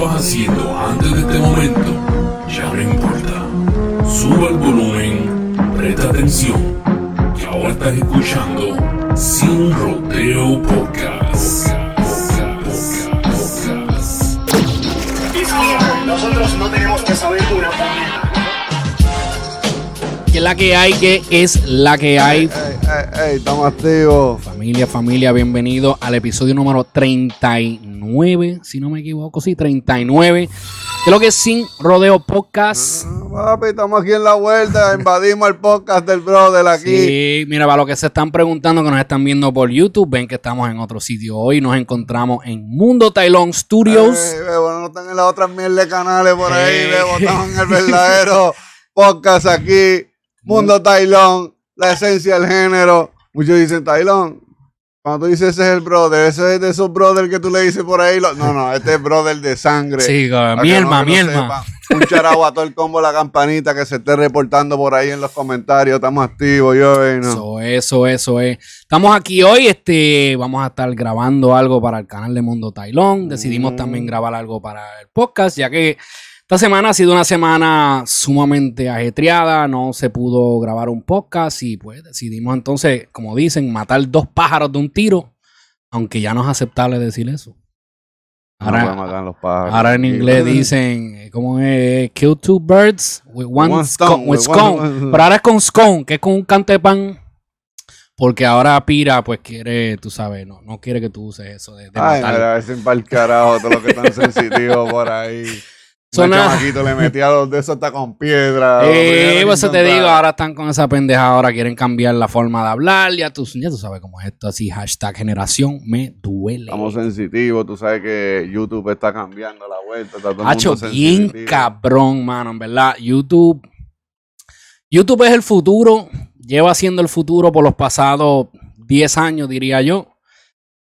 estabas haciendo antes de este momento ya no importa. Sube el volumen, presta atención, que ahora estás escuchando Sin Rodeo Podcast. Nosotros no tenemos que saber una Que es la que hay, que es la que hay. Ey, ey, ey, estamos activos. Familia, familia, bienvenido al episodio número 39, si no me equivoco, sí, 39. De lo que es Sin Rodeo Podcast. Ah, Papi, estamos aquí en la vuelta. Invadimos el podcast del brother aquí. Sí, mira, para los que se están preguntando, que nos están viendo por YouTube, ven que estamos en otro sitio. Hoy nos encontramos en Mundo Tailón Studios. Ey, bebo, no están en las otras mil de canales por ahí. Bebo, estamos en el verdadero podcast aquí. Mundo Tailón, la esencia del género. Muchos dicen Tailón. Cuando tú dices ese es el brother, ese es de esos brothers que tú le dices por ahí. lo- No, no, este es brother de sangre. Sí, Para que mi alma, no-. Un charao a todo el combo, la campanita que se esté reportando por ahí en los comentarios. Estamos activos, yo eh, no. Eso, eso, eso es. Estamos aquí hoy, este, vamos a estar grabando algo para el canal de Mundo Tailón. Decidimos Mm. también grabar algo para el podcast, ya que esta semana ha sido una semana sumamente ajetreada, no se pudo grabar un podcast y pues decidimos entonces, como dicen, matar dos pájaros de un tiro, aunque ya no es aceptable decir eso. Ahora, podemos matar los pájaros. ahora en inglés dicen, eh, ¿cómo es? Kill two birds with one, One scone. stone, with with one- scone. Pero ahora es con scone, que es con un cante de pan. Porque ahora Pira, pues quiere, tú sabes, no, no quiere que tú uses eso de, de Ay, matar. mira, carajo, todo lo que están sensitivos por ahí. Suena- chamaquito le metía los de eso hasta con piedra. Eh, pues eso te digo, ahora están con esa pendeja, ahora quieren cambiar la forma de hablar, ya tú, ya tú sabes cómo es esto, así, hashtag generación me duele. Estamos sensitivos, tú sabes que YouTube está cambiando la vuelta. Está todo Hacho, bien sensitivo. cabrón, mano, en verdad. YouTube. YouTube es el futuro. Lleva siendo el futuro por los pasados 10 años, diría yo.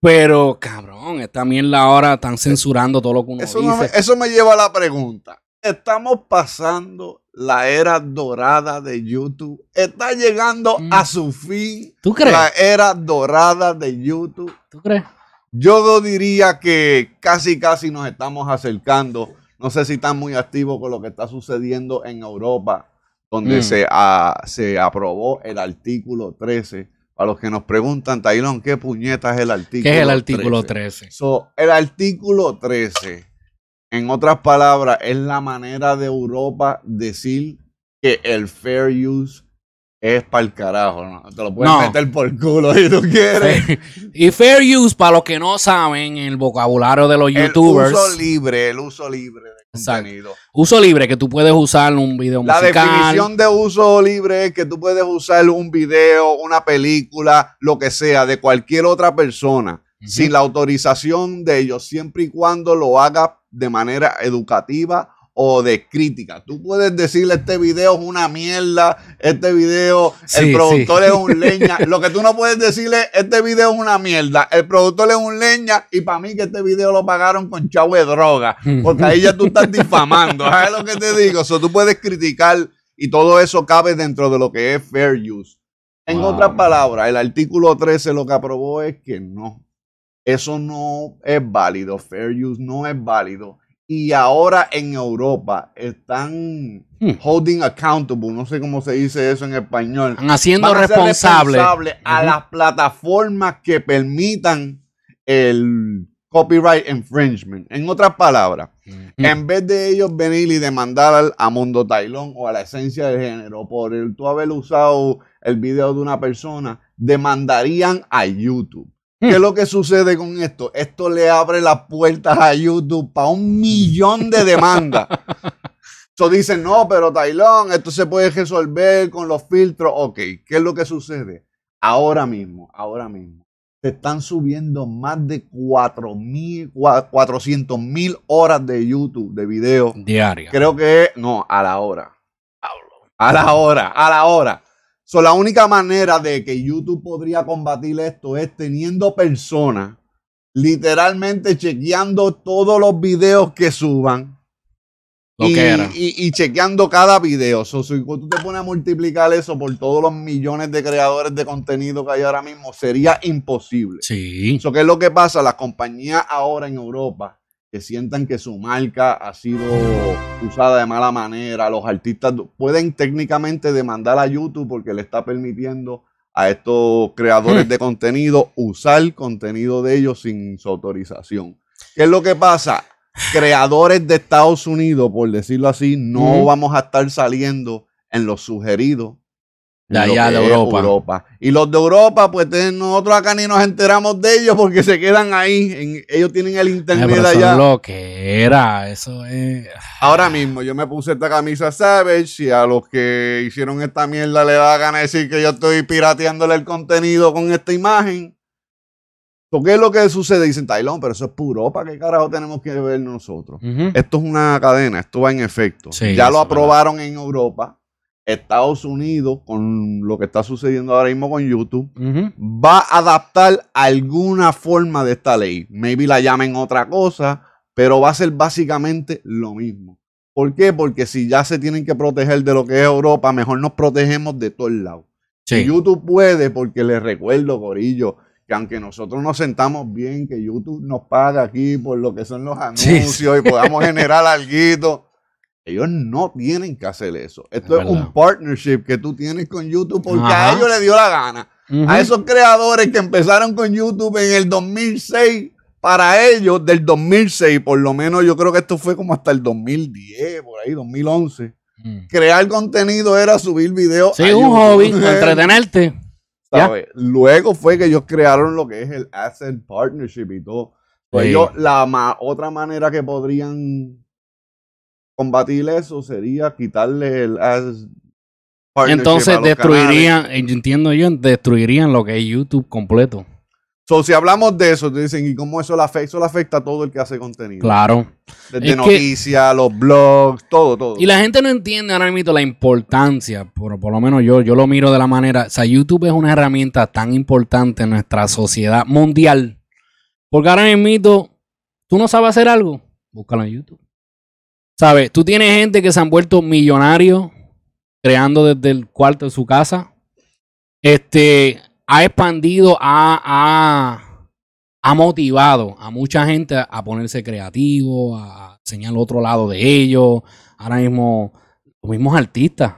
Pero, cabrón, esta mierda ahora están censurando todo lo que uno Eso, no me, dice. eso me lleva a la pregunta. Estamos pasando la era dorada de YouTube. Está llegando Mm. a su fin ¿Tú crees? la era dorada de YouTube. ¿Tú crees? Yo diría que casi, casi nos estamos acercando. No sé si están muy activos con lo que está sucediendo en Europa, donde Mm. se, ah, se aprobó el artículo 13. Para los que nos preguntan, Tailón, ¿qué puñeta es el artículo ¿Qué es el artículo 13? 13? So, el artículo 13, en otras palabras, es la manera de Europa decir que el fair use es para el carajo. ¿no? Te lo puedes No. meter por culo si tú quieres. y fair use, para los que no saben, en el vocabulario de los youtubers. El uso libre, el uso libre de Exacto. contenido. Uso libre, que tú puedes usar un video La musical. definición de uso libre es que tú puedes usar un video, una película, lo que sea, de cualquier otra persona, sin la autorización de ellos, siempre y cuando lo haga de manera educativa o de crítica. Tú puedes decirle este video es una mierda, este video, Sí, el productor sí. es un leña. Lo que tú no puedes decirle, este video es una mierda, el productor es un leña y para mí que este video lo pagaron con chavo de droga, porque ahí ya tú estás difamando. ¿Sabes lo que te digo? So, tú puedes criticar y todo eso cabe dentro de lo que es fair use. En Wow. otras palabras, el artículo 13 lo que aprobó es que no, eso no es válido, fair use no es válido. Y ahora en Europa están Hmm. holding accountable, no sé cómo se dice eso en español. Están haciendo ser responsable. responsables a las plataformas que permitan el copyright infringement. En otras palabras, Ujú. en vez de ellos venir y demandar al, a Mundo Tailón o a la esencia del género por el tú haber usado el video de una persona, demandarían a YouTube. ¿Qué es lo que sucede con esto? Esto le abre las puertas a YouTube para un millón de demandas. So dicen, no, pero Tailón, esto se puede resolver con los filtros. Ok, ¿qué es lo que sucede? Ahora mismo, ahora mismo, se están subiendo más de 400 mil horas de YouTube, de video. Diaria. Creo que no, a la hora. A la hora, a la hora. So, la única manera de que YouTube podría combatir esto es teniendo personas literalmente chequeando todos los videos que suban. Lo y, que era. y- y chequeando cada video. So, si tú te pones a multiplicar eso por todos los millones de creadores de contenido que hay ahora mismo, sería imposible. Sí. Eso que es lo que pasa, las compañías ahora en Europa que sientan que su marca ha sido usada de mala manera. Los artistas pueden técnicamente demandar a YouTube porque le está permitiendo a estos creadores Hmm. de contenido usar contenido de ellos sin su autorización. ¿Qué es lo que pasa? Creadores de Estados Unidos, por decirlo así, no Ujú. vamos a estar saliendo en los sugeridos De allá, de Europa. Y los de Europa, pues nosotros acá ni nos enteramos de ellos porque se quedan ahí. en- ellos tienen el Ay, internet pero eso allá. es lo que era. Eso es. Ahora mismo yo me puse esta camisa Savage y a los que hicieron esta mierda le da gana decir que yo estoy pirateándole el contenido con esta imagen. So, ¿Qué es lo que sucede? Dicen, Tailón, pero eso es puro Europa. ¿Qué carajo tenemos que ver nosotros? Esto es una cadena, esto va en efecto. Sí, ya lo aprobaron en Europa. Estados Unidos, con lo que está sucediendo ahora mismo con YouTube, va a adaptar alguna forma de esta ley. Maybe la llamen otra cosa, pero va a ser básicamente lo mismo. ¿Por qué? Porque si ya se tienen que proteger de lo que es Europa, mejor nos protegemos de todos lados. Sí. Y YouTube puede, porque les recuerdo, Corillo, que aunque nosotros nos sentamos bien, que YouTube nos paga aquí por lo que son los Sí, anuncios y podamos generar algo, ellos no tienen que hacer eso. Esto Es es, un partnership que tú tienes con YouTube porque Ajá. a ellos les dio la gana. A esos creadores que empezaron con YouTube en el 2006, para ellos, del 2006, por lo menos yo creo que esto fue como hasta el 2010, por ahí, 2011. Mm. Crear contenido era subir videos. Sí, a un hobby, entretenerte. ¿Sabes? Luego fue que ellos crearon lo que es el Asset Partnership y todo. Pues Sí. ellos, la ma- otra manera que podrían combatir eso sería quitarle el Entonces canales. destruirían, eh, entiendo yo, destruirían lo que es YouTube completo. So, si hablamos de eso, te dicen, ¿y cómo eso le afecta? Eso le afecta a todo el que hace contenido. Claro. Desde noticias, los blogs, todo, todo. Y la gente no entiende ahora mismo la importancia, por, por lo menos yo, yo lo miro de la manera, o sea, YouTube es una herramienta tan importante en nuestra sociedad mundial. Porque ahora mismo, tú no sabes hacer algo, búscalo en YouTube. ¿Sabes? Tú tienes gente que se han vuelto millonarios creando desde el cuarto de su casa. Este ha expandido, ha, ha, motivado a mucha gente a, ponerse creativo, a enseñar el otro lado de ellos. Ahora mismo, los mismos artistas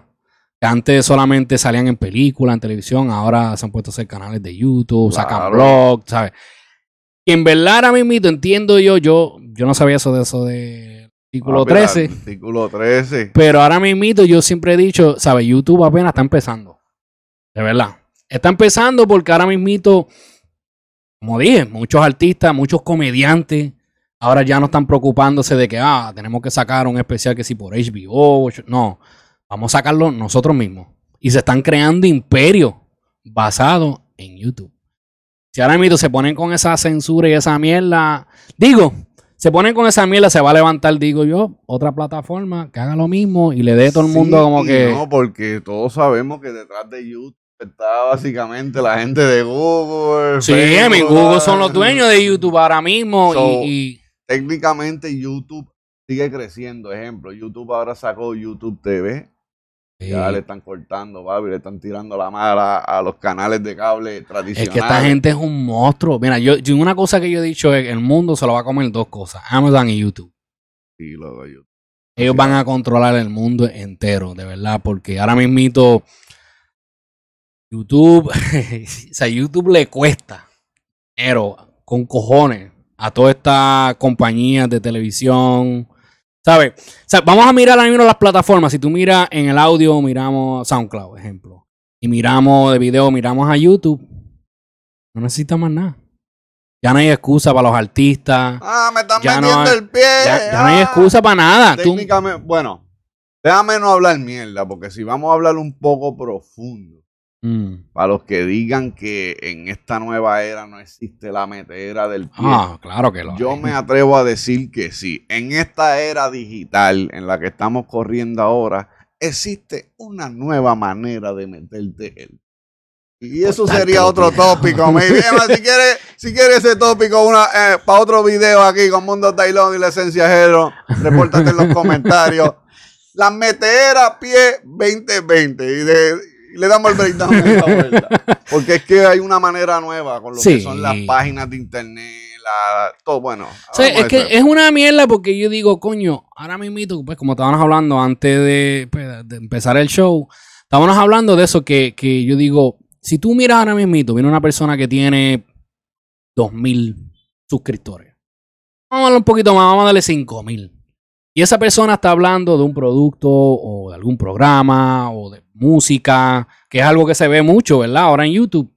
que antes solamente salían en películas, en televisión, ahora se han puesto a hacer canales de YouTube, sacan blogs, ¿sabes? Y en verdad, ahora mismo entiendo yo, yo, yo no sabía eso de eso de artículo Papi, el 13. Artículo 13. Pero ahora mismo yo siempre he dicho, ¿sabes? YouTube apenas está empezando. De verdad. Está empezando porque ahora mismo, como dije, muchos artistas, muchos comediantes, ahora ya no están preocupándose de que, ah, tenemos que sacar un especial que si por HBO. No, vamos a sacarlo nosotros mismos. Y se están creando imperios basados en YouTube. Si ahora mismo se ponen con esa censura y esa mierda, digo, se ponen con esa mierda, se va a levantar, digo yo, otra plataforma que haga lo mismo y le dé todo el mundo Sí como que. No, porque todos sabemos que detrás de YouTube está básicamente la gente de Google. sí, Facebook, mi Google son los dueños de YouTube ahora mismo So, y, y- Técnicamente YouTube sigue creciendo. Ejemplo, YouTube ahora sacó YouTube TV. Ya le están cortando, papi, le están tirando la mala a los canales de cable es tradicionales. que esta gente es un monstruo. Mira, yo, yo una cosa que yo he dicho es que el mundo se lo va a comer dos cosas, Amazon y YouTube. Sí, loco, YouTube. Ellos Sí, van a controlar el mundo entero, de verdad, porque ahora mismito YouTube, o sea, YouTube le cuesta dinero con cojones a todas estas compañías de televisión, ¿sabes? O sea, vamos a mirar ahora mismo las plataformas. Si tú miras en el audio, miramos SoundCloud, ejemplo, y miramos de video, miramos a YouTube, no necesita más nada. Ya no hay excusa para los artistas. Ah, me están Ya no metiendo hay- el pie. Ya, ya no hay ah. excusa para nada. Tú- Técnicamente, bueno, déjame no hablar mierda, porque si vamos a hablar un poco profundo, Mm. para los que digan que en esta nueva era no existe la metera del pie, Ah, claro que lo yo hay. me atrevo a decir que sí. En esta era digital en la que estamos corriendo ahora, existe una nueva manera de meterte el y eso sería otro tópico. maybe. Si quieres si quiere ese tópico para otro video aquí con Mundo Tailón y la esencia Jero, repórtate en los comentarios. La metera pie 2020 y, de- le damos el breakdown esta vuelta. Porque es que hay una manera nueva con lo Sí. que son las páginas de internet, la, todo, bueno. O sea, es que es una mierda porque yo digo, coño, ahora mismo, pues como estábamos hablando antes de, pues, de empezar el show, estábamos hablando de eso que, que yo digo, si tú miras ahora mismo, viene una persona que tiene 2000 suscriptores. Vamos a darle un poquito más, vamos a darle 5000. Y esa persona está hablando de un producto o de algún programa o de música, que es algo que se ve mucho, ¿verdad? Ahora en YouTube.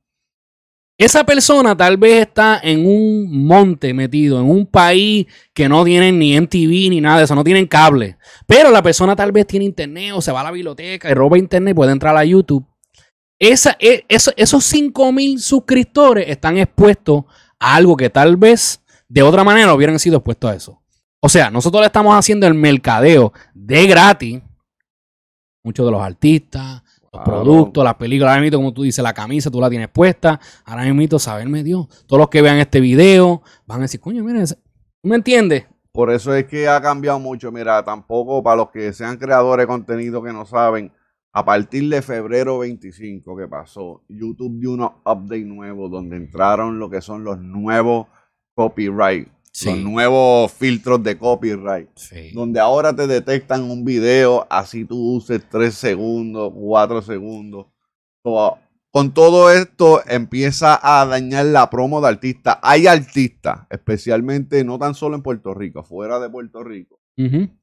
Esa persona tal vez está en un monte metido, en un país que no tienen ni MTV ni nada de eso, no tienen cable. Pero la persona tal vez tiene internet o se va a la biblioteca y roba internet y puede entrar a YouTube. E- eso- esos 5000 suscriptores están expuestos a algo que tal vez de otra manera hubieran sido expuestos a eso. O sea, nosotros le estamos haciendo el mercadeo de gratis. Muchos de los artistas, los productos, las películas. Ahora mismo, como tú dices, la camisa tú la tienes puesta. Ahora mismo, saberme Dios. Todos los que vean este video van a decir, coño, ¿tú me entiendes? Por eso es que ha cambiado mucho. Mira, tampoco para los que sean creadores de contenido que no saben, a partir de febrero 25 que pasó, YouTube dio unos updates nuevos donde entraron lo que son los nuevos copyright, Sí. los nuevos filtros de copyright. Sí. donde ahora te detectan un video, así tú uses 3 segundos, 4 segundos. Con todo esto empieza a dañar la promo de artistas. Hay artistas, especialmente no tan solo en Puerto Rico, fuera de Puerto Rico,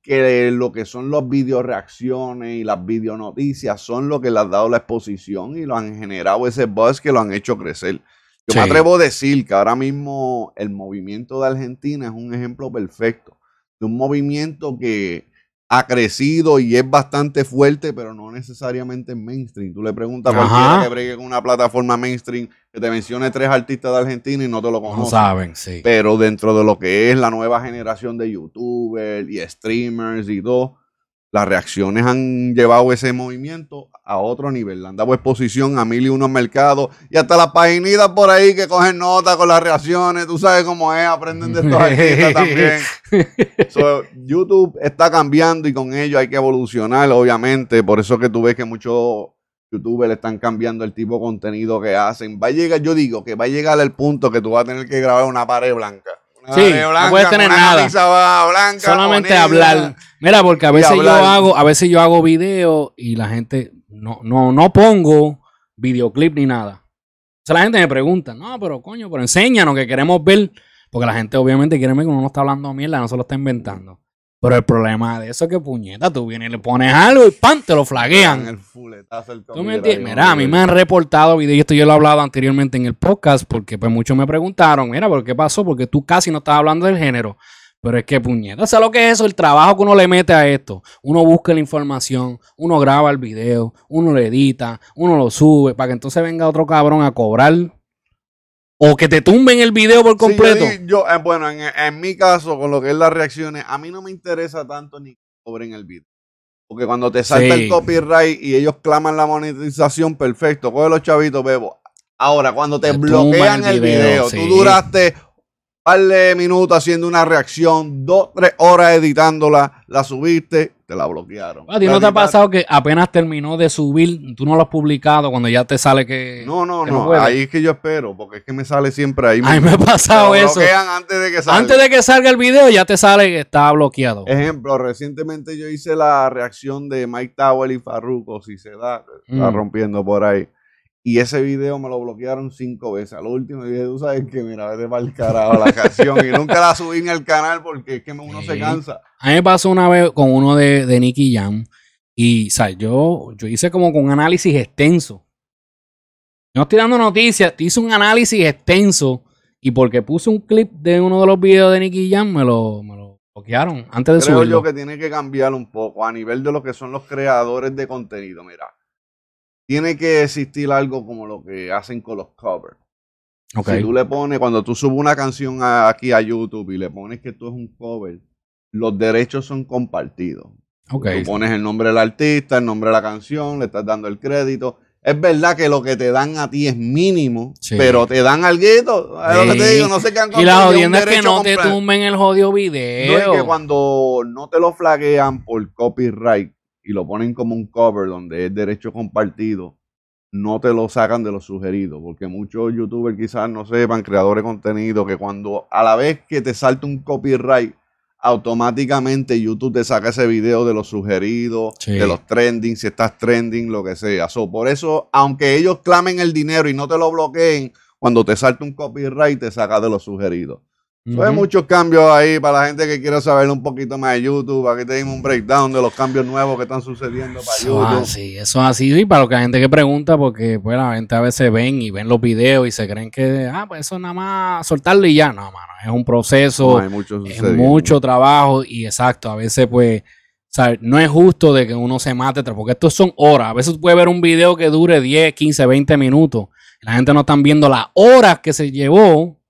que lo que son los video reacciones y las video noticias son lo que le han dado la exposición y lo han generado ese buzz que lo han hecho crecer. Yo me atrevo a decir que ahora mismo el movimiento de Argentina es un ejemplo perfecto de un movimiento que ha crecido y es bastante fuerte, pero no necesariamente en mainstream. Tú le preguntas a Ajá. cualquiera que bregue con una plataforma mainstream que te mencione tres artistas de Argentina y no te lo No conoce. saben, sí. Pero dentro de lo que es la nueva generación de youtubers y streamers y todo, las reacciones han llevado ese movimiento a otro nivel. Le han dado exposición a mil y unos mercados y hasta las paginitas por ahí que cogen nota con las reacciones. Tú sabes cómo es, aprenden de estos artistas también. So, YouTube está cambiando y con ello hay que evolucionar, obviamente. Por eso que tú ves que muchos youtubers están cambiando el tipo de contenido que hacen. Va a llegar, yo digo que va a llegar el punto que tú vas a tener que grabar una pared blanca. Una Sí, no puedes tener nada. blanca, Solamente hablar. Mira, porque a veces yo hago, a veces yo hago video y la gente no, no, no pongo videoclip ni nada. O sea, la gente me pregunta, no, pero coño, pero enséñanos que queremos ver. Porque la gente obviamente quiere ver que uno no está hablando mierda, no se lo está inventando. Pero el problema de eso es que puñeta, tú vienes y le pones algo y ¡pam! te lo flaguean. el fuletazo, el ¿Tú me entiendes? Mira, a mí me han reportado videos, y esto yo lo he hablado anteriormente en el podcast, porque pues muchos me preguntaron, mira, ¿por qué pasó? Porque tú casi no estás hablando del género. Pero es que puñeta, ¿sabes lo que es eso? El trabajo que uno le mete a esto. Uno busca la información, uno graba el video, uno lo edita, uno lo sube, para que entonces venga otro cabrón a cobrar. O que te tumben el video por Sí, yo completo. di- yo, eh, bueno, en, en mi caso, con lo que es las reacciones, a mí no me interesa tanto ni que cobren el video. Porque cuando te salta Sí. el copyright y ellos claman la monetización, perfecto, coge los chavitos, bebo. Ahora, cuando te, Te bloquean el el video, sí. tú duraste par de minutos haciendo una reacción, dos, tres horas editándola, la subiste, te la bloquearon. ¿A ti no te ha pasado que apenas terminó de subir, tú no lo has publicado cuando ya te sale que... No, no, que no ahí es que yo espero, porque es que me sale siempre ahí. A mí me ha pasado eso. bloquean antes de que salga. Antes de que salga el video ya te sale que está bloqueado. Ejemplo, recientemente yo hice la reacción de Mike Tower y Farruko, si se da, que está Mm. rompiendo por ahí. Y ese video me lo bloquearon cinco veces. A lo último dije, tú sabes que, mira, vete para el carajo la canción. Y nunca la subí ni al canal porque es que uno Sí. se cansa. A mí me pasó una vez con uno de, de Nicky Jam. Y, ¿sabes? Yo, yo hice como con un análisis extenso. No estoy dando noticias, hice un análisis extenso. Y porque puse un clip de uno de los videos de Nicky Jam, me lo, me lo bloquearon antes de Creo subirlo. yo que tiene que cambiar un poco a nivel de lo que son los creadores de contenido. Mira, tiene que existir algo como lo que hacen con los covers. Ok. Si tú le pones, cuando tú subes una canción a- aquí a YouTube y le pones que tú es un cover, los derechos son compartidos. ok. Tú pones el nombre del artista, el nombre de la canción, le estás dando el crédito. Es verdad que lo que te dan a ti es mínimo, Sí. pero te dan algo. Es lo que te digo, no se quedan Y la jodienda es que no te tumben el jodido No, video. es que cuando no te lo flaguean por copyright y lo ponen como un cover donde es derecho compartido, no te lo sacan de los sugeridos, porque muchos youtubers quizás no sepan, creadores de contenido, que cuando a la vez que te salta un copyright, automáticamente YouTube te saca ese video de los sugeridos, Sí. de los trending, si estás trending, lo que sea. So, por eso, aunque ellos clamen el dinero y no te lo bloqueen, cuando te salta un copyright, te saca de los sugeridos. Hay muchos cambios ahí para la gente que quiera saber un poquito más de YouTube. Aquí tenemos un breakdown de los cambios nuevos que están sucediendo para Eso es YouTube. así, eso es así. Y para la gente que pregunta, porque pues la gente a veces ven y ven los videos y se creen que, ah, pues eso nada más soltarlo y ya. No, mano, es un proceso, No, hay mucho es mucho trabajo y exacto, a veces pues, ¿sabes? no es justo de que uno se mate, porque estos son horas. A veces tú puedes ver un video que dure 10, 15, 20 minutos. La gente no están viendo las horas que se llevó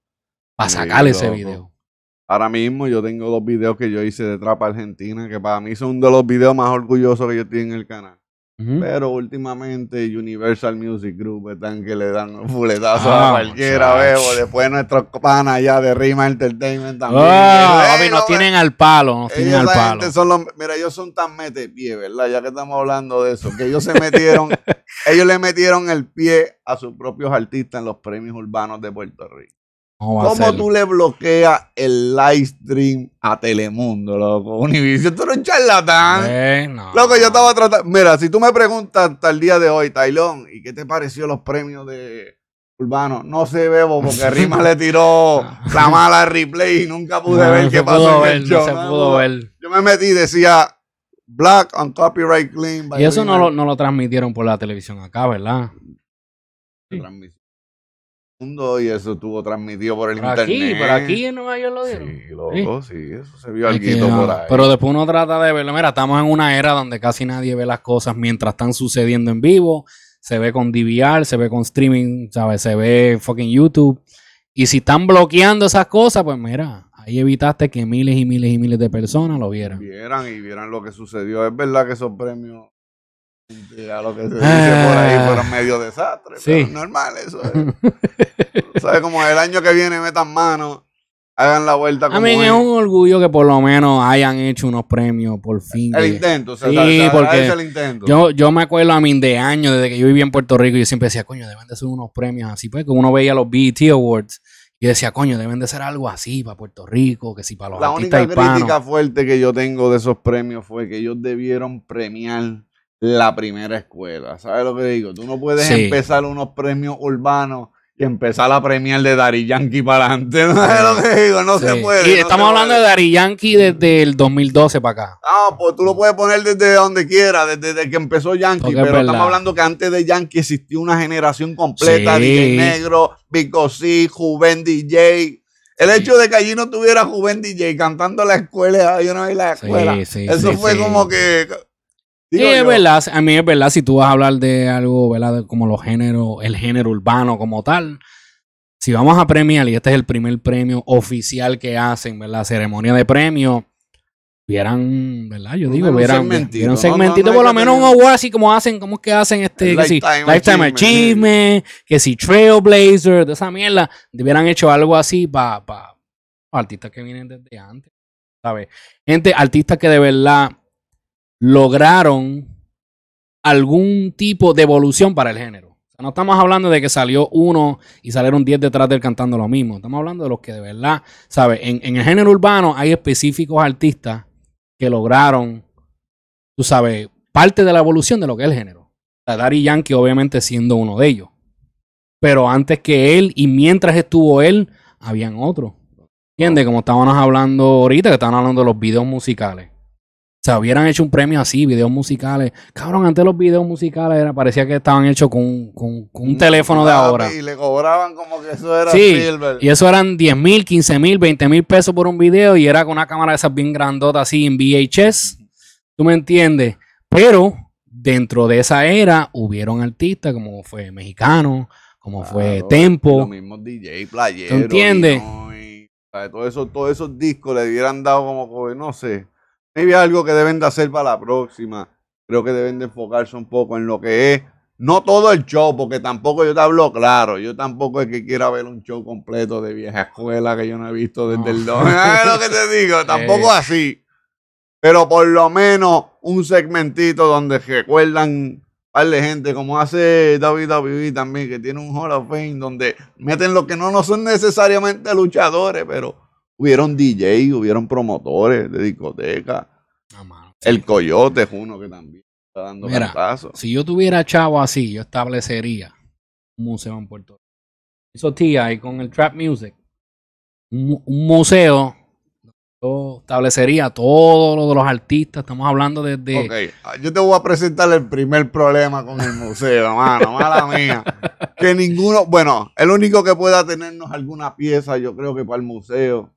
para sacar ese video. Ahora mismo yo tengo dos videos que yo hice de Trapa Argentina, que para mí son de los videos más orgullosos que yo tengo en el canal. Pero últimamente Universal Music Group están que le dan fuletazos Ah, a cualquiera, bebo. Después nuestros panas allá de Rima Entertainment también. No nos me- tienen al palo, nos tienen al palo. gente son los, mira, ellos son tan mete pie, ¿verdad? Ya que estamos hablando de eso, que ellos se metieron, ellos le metieron el pie a sus propios artistas en los premios urbanos de Puerto Rico. ¿Cómo tú le bloqueas el live stream a Telemundo, loco? Univision, tú eres un charlatán. Loco, yo estaba tratando. Mira, si tú me preguntas hasta el día de hoy, Tailón, ¿y qué te pareció los premios de Urbano? No sé, Bebo, porque Rima le tiró la mala replay y nunca pude No, ver no qué pasó pudo en ver, el show. No se pudo ver. Yo me metí y decía Black on Copyright Clean. by Y eso no lo, no lo transmitieron por la televisión acá, ¿verdad? Transmisión. Mundo y eso estuvo transmitido por el Por internet. aquí, por aquí en Nueva York lo dieron. Sí, loco, sí, eso se vio Es algo que, por ah, ahí. Pero después uno trata de verlo. Mira, estamos en una era donde casi nadie ve las cosas mientras están sucediendo en vivo. Se ve con DVR, se ve con streaming, ¿sabes? Se ve fucking YouTube. Y si están bloqueando esas cosas, pues mira, ahí evitaste que miles y miles y miles de personas lo vieran. vieran y vieran lo que sucedió. Es verdad que esos premios, a lo que se dice Ah. por ahí, fueron medio desastres. Sí. Pero es normal eso. Es. ¿Sabes? Como el año que viene metan mano, hagan la vuelta como A mí es. es un orgullo que por lo menos hayan hecho unos premios por fin. El intento, o sea, Sí, se- porque agradece el intento. Yo, yo me acuerdo a mí de años, desde que yo vivía en Puerto Rico, yo siempre decía, coño, deben de ser unos premios así. Pues que uno veía los BET Awards y decía, coño, deben de ser algo así para Puerto Rico, que si para los la artistas única hispanos. crítica fuerte que yo tengo de esos premios fue que ellos debieron premiar la primera escuela. ¿Sabes lo que digo? Tú no puedes Sí. empezar unos premios urbanos y empezar a premiar de Dari Yankee para adelante. ¿No sabes lo que digo? No Sí. se puede. Y no estamos hablando puede. de Dari Yankee desde el 2012 para acá. Ah, pues tú lo puedes poner desde donde quiera, desde, desde que empezó Yankee, Porque es pero estamos hablando que antes de Yankee existió una generación completa, Sí. DJ Negro, Vico C, Juven DJ. El hecho de que allí no tuviera Juven DJ cantando la escuela, yo no vi la escuela. Eso fue como que. Sí, digo es yo, verdad. A mí es verdad, si tú vas a hablar de algo, ¿verdad? De como los géneros, el género urbano como tal. Si vamos a premiar, y este es el primer premio oficial que hacen, ¿verdad? Ceremonia de premio. Vieran, ¿verdad? Yo digo, menos un vieran, segmentito, vieran segmentito, No, no por lo menos un award así como hacen, ¿cómo es que hacen este? Que si, Lifetime Achievement, que si Trailblazer, de esa mierda. Hubieran hecho algo así para artistas que vienen desde antes, ¿sabes? Gente, artistas que de verdad lograron algún tipo de evolución para el género. No estamos hablando de que salió uno y salieron 10 detrás de él cantando lo mismo. Estamos hablando de los que de verdad, ¿sabes? En, el género urbano hay específicos artistas que lograron, tú sabes, parte de la evolución de lo que es el género. Sea, Daddy Yankee obviamente siendo uno de ellos. Pero antes que él y mientras estuvo él, habían otros. ¿Entiendes? Como estábamos hablando ahorita, que estaban hablando de los videos musicales. O sea, hubieran hecho un premio así, videos musicales. Cabrón, antes los videos musicales era, parecía que estaban hechos con, con- con un teléfono de ahora. Y le cobraban como que eso era Sí, silver. y eso eran 10 mil, 15 mil, 20 mil pesos por un video y era con una cámara de esas bien grandota así en VHS. ¿Tú me entiendes? Pero dentro de esa era hubieron artistas como fue Mexicano, como fue Tempo. Los mismos DJ, playero. ¿Tú entiendes? Illinois, ¿sabes? Todo eso, todos esos discos le hubieran dado como, no sé. Maybe algo que deben de hacer para la próxima. Creo que deben de enfocarse un poco en lo que es. No todo el show, porque tampoco yo te hablo claro. Yo tampoco es que quiera ver un show completo de vieja escuela que yo no he visto desde No. el 2. ¿Sabes lo que te digo? Tampoco Eh. así. Pero por lo menos un segmentito donde recuerdan par de gente, como hace WWE también, que tiene un Hall of Fame donde meten lo que no, no son necesariamente luchadores, pero hubieron DJ, hubieron promotores de discoteca. No, mano. El Coyote es uno que también está dando Mira, cantazos. Si yo tuviera chavo así, yo establecería un museo en Puerto Rico. Eso tía ahí con el trap music. Un, mu- un museo. Yo establecería todo lo de los artistas. Estamos hablando desde. Ok, ah, yo te voy a presentar el primer problema con el museo, mano, mala mía. Que ninguno, bueno, el único que pueda tenernos alguna pieza, yo creo que para el museo,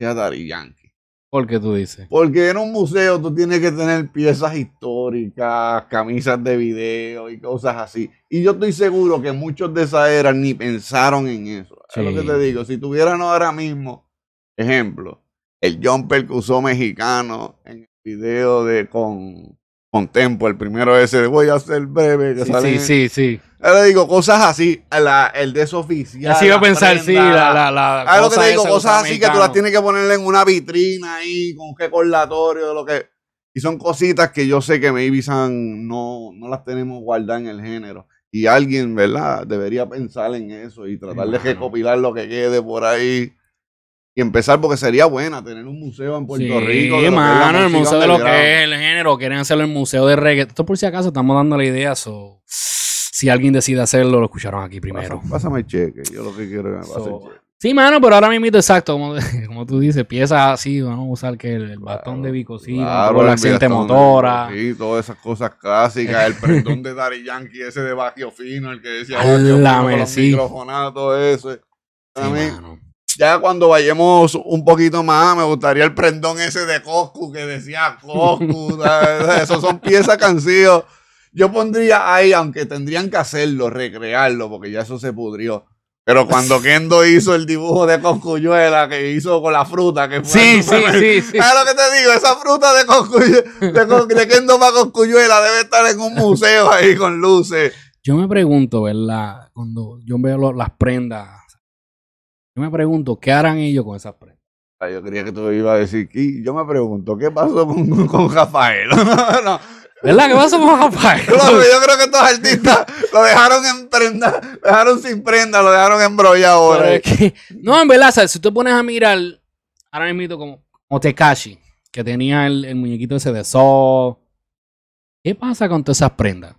sea Daddy Yankee. ¿Por qué tú dices? Porque en un museo tú tienes que tener piezas históricas, camisas de video y cosas así. Y yo estoy seguro que muchos de esas eras ni pensaron en eso. Es lo que te digo. Si tuvieran ahora mismo, ejemplo, el jumper que usó mexicano en el video de con, con Tempo, el primero ese voy a ser breve, que Sí, sale sí, sí, sí. Le digo cosas así, la- el de eso oficial. Así iba a pensar, sí, la, la, la Ah, lo que cosa te digo, cosas así que tú las tienes que ponerle en una vitrina ahí, con un recordatorio de lo que. Y son cositas que yo sé que maybe san- no, no las tenemos guardadas en el género. Y alguien, ¿verdad? Debería pensar en eso y tratar de recopilar lo que quede por ahí. Y empezar, porque sería buena tener un museo en Puerto Sí, Rico. la mano, el museo de lo que es el género. Quieren hacerlo el museo de reggae. Esto por si acaso estamos dando la idea. so, si alguien decide hacerlo, lo escucharon aquí primero. Pásame el cheque. Yo lo que quiero es So, cheque. Sí, mano, pero ahora mismo exacto, como, como tú dices, piezas así, vamos a usar que el, el bastón de bicocina, Claro, la el accidente motora. Sí, todas esas cosas clásicas. El prendón de Daddy Yankee, ese de Bajo Fino, el que decía Bajo Fino sí. todo eso. Sí, mí, mano. Ya cuando vayamos un poquito más, me gustaría el prendón ese de Coscu que decía Coscu. Esos son piezas sido. Yo pondría ahí, aunque tendrían que hacerlo, recrearlo, porque ya eso se pudrió. Pero cuando Kendo hizo el dibujo de Coscuyuela que hizo con la fruta, que fue Sí, al sí, supermercado, sí, sí. ¿Sabes lo que te digo? Esa fruta de, Coscuyu- de, de Kendo para Coscuyuela debe estar en un museo ahí con luces. Yo me pregunto, ¿verdad? Cuando yo veo lo- las prendas, yo me pregunto, ¿qué harán ellos con esas prendas? Ah, Yo creía que tú ibas a decir, "Y yo me pregunto, ¿qué pasó con, con Rafael? No, no. ¿Verdad? ¿Qué pasa con Rafael? Yo, yo creo que estos artistas lo dejaron en prenda, lo dejaron sin prenda, lo dejaron embrollado ahora. es que- no, en verdad, ¿sabes? si tú pones a mirar, ahora mismo como, como Tekashi, que tenía el, el muñequito ese de Saw. ¿Qué pasa con todas esas prendas?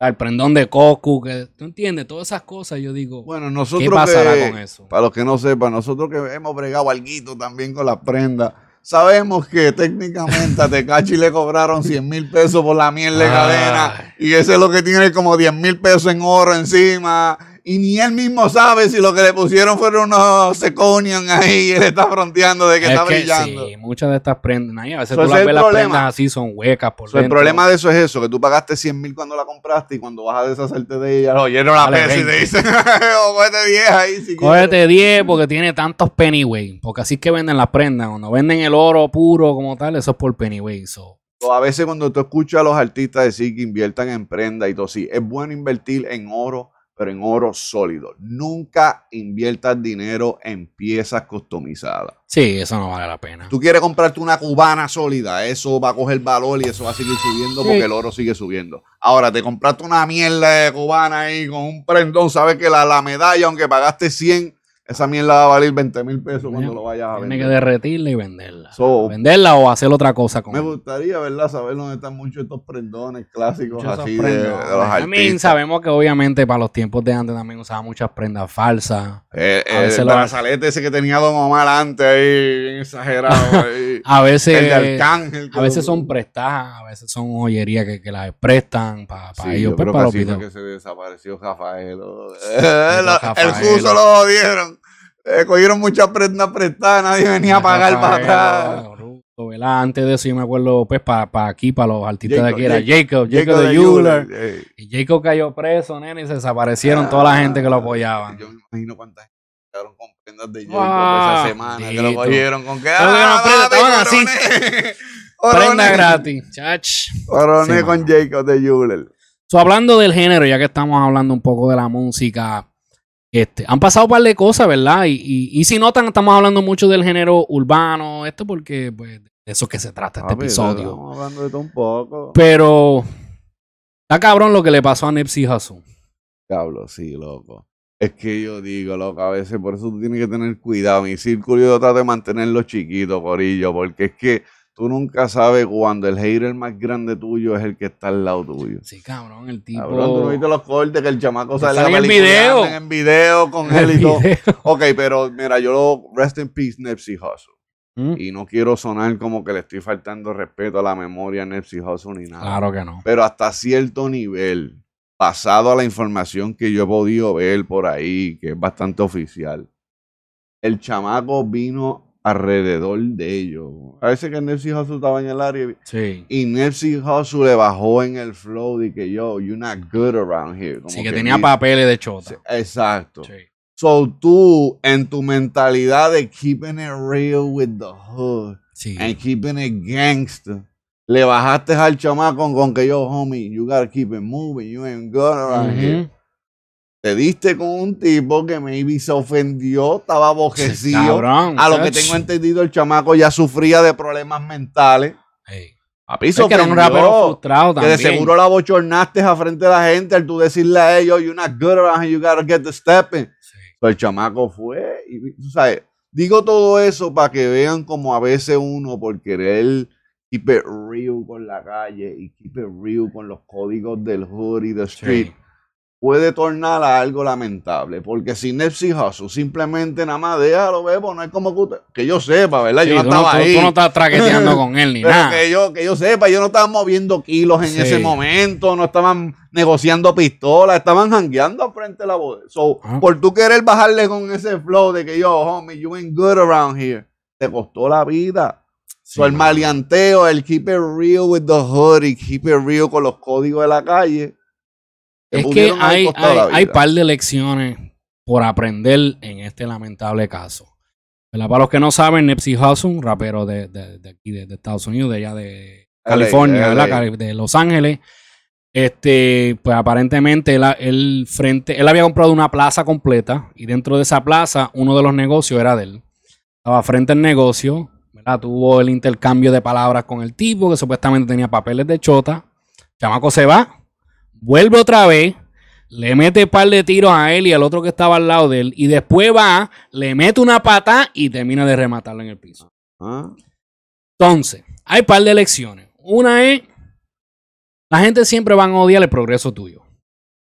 El prendón de Coco, que tú entiendes, todas esas cosas, yo digo, Bueno, nosotros ¿qué pasará que- con eso? Para los que no sepan, nosotros que hemos bregado algo también con las prendas, sabemos que técnicamente a Tecachi le cobraron 100 mil pesos por la miel de Ay. cadena y ese es lo que tiene como 10 mil pesos en oro encima. Y ni él mismo sabe si lo que le pusieron fueron unos seconion ahí y él está fronteando de que Es está que brillando. sí, muchas de estas prendas, nah, y a veces Eso tú las el ves las prendas así, son huecas por So, el dentro. problema de eso es eso, que tú pagaste 100 mil cuando la compraste y cuando vas a deshacerte de ella, lo oyeron la pesa y te 20. dicen, o cógete 10 ahí si quieres". Cógete 10 porque tiene tantos pennyweight, porque así es que venden las prendas. Cuando venden el oro puro como tal, eso es por pennyweight. so. O a veces cuando tú escuchas a los artistas decir que inviertan en prenda y todo, sí, es bueno invertir en oro, pero en oro sólido. Nunca inviertas dinero en piezas customizadas. Sí, eso no vale la pena. Tú quieres comprarte una cubana sólida, eso va a coger valor y eso va a seguir subiendo Sí. porque el oro sigue subiendo. Ahora, te compraste una mierda de cubana ahí con un prendón, sabes que la, la medalla, aunque pagaste 100, esa mierda va a valer 20 mil pesos cuando lo vayas a Tiene que vender. derretirla y venderla. So, venderla o hacer otra cosa con me gustaría, ¿verdad? Saber dónde están muchos estos prendones clásicos muchas así de, de los También artistas. sabemos que obviamente para los tiempos de antes también usaban muchas prendas falsas. Eh, A eh, veces el lo- brazalete ese que tenía Don Omar antes ahí, bien exagerado. ahí. A veces, el de Arcángel. a veces son prestadas, a veces son joyerías que, que las prestan para Sí, ellos, yo pues, creo para que los que se desapareció Rafael. El justo lo jodieron. Eh, cogieron muchas prendas prestadas, nadie venía a pagar para atrás. ¿verdad? Antes de eso yo me acuerdo, pues, para aquí, para los artistas Jacob, de aquí, era Jacob, Jacob, Jacob, de Euler. eh. Y Jacob cayó preso, nene, y se desaparecieron toda la gente que lo apoyaban. Yo me imagino cuántas gente quedaron con prendas de Jacob Ah, esa semana que lo cogieron con que ah, prenda, así. Prenda gratis, chach. Coroné Sí, con mano. Jacob de Euler. So, hablando del género, ya que estamos hablando un poco de la música, este, han pasado un par de cosas, ¿verdad? Y, y, y si notan, estamos hablando mucho del género urbano, esto porque, pues, de eso es que se trata este Papi, episodio. Estamos hablando de todo un poco. Pero Está cabrón lo que le pasó a Nipsey Hussle. Diablo, sí, loco. Es que yo digo, loco, a veces por eso tú tienes que tener cuidado. Mi círculo yo trato de mantenerlo chiquito, Corillo, porque es que tú nunca sabes cuando el hater más grande tuyo es el que está al lado tuyo. Sí, cabrón, el tipo. Cabrón, tú no viste los cortes que el chamaco Sale en el peliculeando video. En video con El él y todo. Ok, pero mira, yo lo rest in peace Nipsey Hussle. Mm, Y no quiero sonar como que le estoy faltando respeto a la memoria a Nipsey Hussle ni nada. Claro que no. Pero hasta cierto nivel, pasado a la información que yo he podido ver por ahí, que es bastante oficial, el chamaco vino alrededor de ellos. A veces que Nipsey Hussle estaba en el área Sí. y Nipsey Hussle le bajó en el flow de que yo, you're not good around here. Como Sí, que tenía dice. papeles de chota. Sí, Exacto. Sí. So tú, en tu mentalidad de keeping it real with the hood and keeping it gangster, le bajaste al chamaco con que yo, homie, you gotta keep it moving, you ain't good around here. Te diste con un tipo que maybe se ofendió, estaba abojecido. Cabrón. A lo que tengo entendido, el chamaco ya sufría de problemas mentales. Ey. Papi, se Es que era un rapero frustrado Que de seguro la bochornaste a frente de la gente al tú decirle a ellos, you're not good around you gotta get the stepping. Sí. Pues el chamaco fue. Y, sabes, digo todo eso para que vean como a veces uno, por querer keep it real con la calle y keep it real con los códigos del hood y the street, Sí. Puede tornar a algo lamentable. Porque si Nipsey Hussle simplemente nada más déjalo, bebo, no es como que, usted- que yo sepa, ¿verdad? Sí, yo no estaba tú- ahí. tú no estás traqueteando con él ni Pero nada. que yo, que yo sepa, yo no estaba moviendo kilos en Sí. ese momento, no estaban negociando pistolas, estaban jangueando frente a la bodega. So, Ah. por tú querer bajarle con ese flow de que yo, homie, you ain't good around here, te costó la vida. Sí, so, el maleanteo, el keep it real with the hood y keep it real con los códigos de la calle. Es que hay, hay, par de lecciones por aprender en este lamentable caso. ¿Verdad? Para los que no saben, Nipsey Hussle, un rapero de, de- de aquí, de, de Estados Unidos, de allá de California, de Los Ángeles. Este, pues aparentemente él, él frente, él había comprado una plaza completa y dentro de esa plaza uno de los negocios era de él. Estaba frente al negocio, ¿verdad? Tuvo el intercambio de palabras con el tipo que supuestamente tenía papeles de chota. Chamaco se va, vuelve otra vez, le mete un par de tiros a él y al otro que estaba al lado de él y después va, le mete una pata y termina de rematarlo en el piso. Ah, Entonces, hay par de lecciones. Una es, la gente siempre van a odiar el progreso tuyo.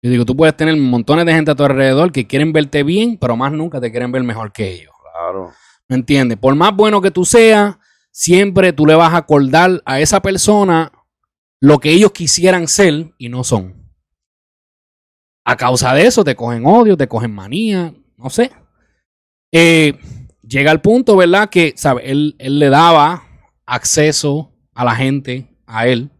Yo digo, tú puedes tener montones de gente a tu alrededor que quieren verte bien, pero más nunca te quieren ver mejor que ellos. claro. ¿Me entiendes? Por más bueno que tú seas, siempre tú le vas a acordar a esa persona lo que ellos quisieran ser y no son. A causa de eso te cogen odio, te cogen manía, no sé. Eh, llega al punto, ¿verdad? Que, ¿sabe? Él, él le daba acceso a la gente, a él,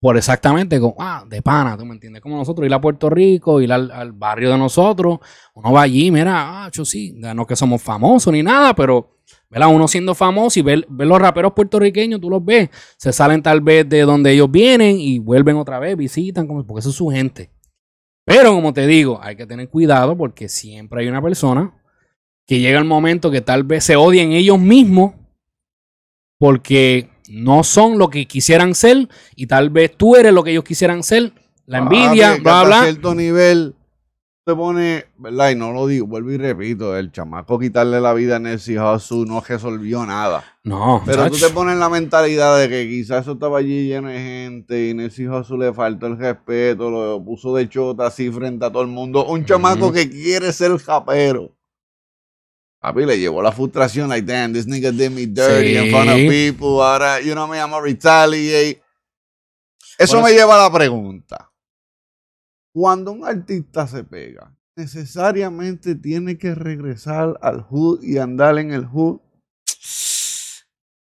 por exactamente como, ah, de pana, ¿tú me entiendes? Como nosotros ir a Puerto Rico, ir al, al barrio de nosotros, uno va allí, mira, ah, yo sí, no que somos famosos ni nada, pero, ¿verdad? Uno siendo famoso y ver, ver los raperos puertorriqueños, tú los ves, se salen tal vez de donde ellos vienen y vuelven otra vez, visitan, porque eso es su gente. Pero como te digo, hay que tener cuidado porque siempre hay una persona que llega el momento que tal vez se odien ellos mismos porque no son lo que quisieran ser y tal vez tú eres lo que ellos quisieran ser. La envidia, Papi, que bla, bla. cierto nivel te pone, ¿verdad? Y no lo digo, vuelvo y repito, el chamaco quitarle la vida a Nessie Hussle no resolvió nada. No, Pero tú te pones la mentalidad de que quizás eso estaba allí lleno de gente y Nessie Hussle le faltó el respeto, lo puso de chota así frente a todo el mundo. Un chamaco que quiere ser japero. Papi le llevó la frustración, like, damn, this nigga did me dirty in front of Sí. people. Ahora, you know me, I'm gonna retaliate. Eso me lleva a la pregunta. Cuando un artista se pega, necesariamente tiene que regresar al hood y andar en el hood.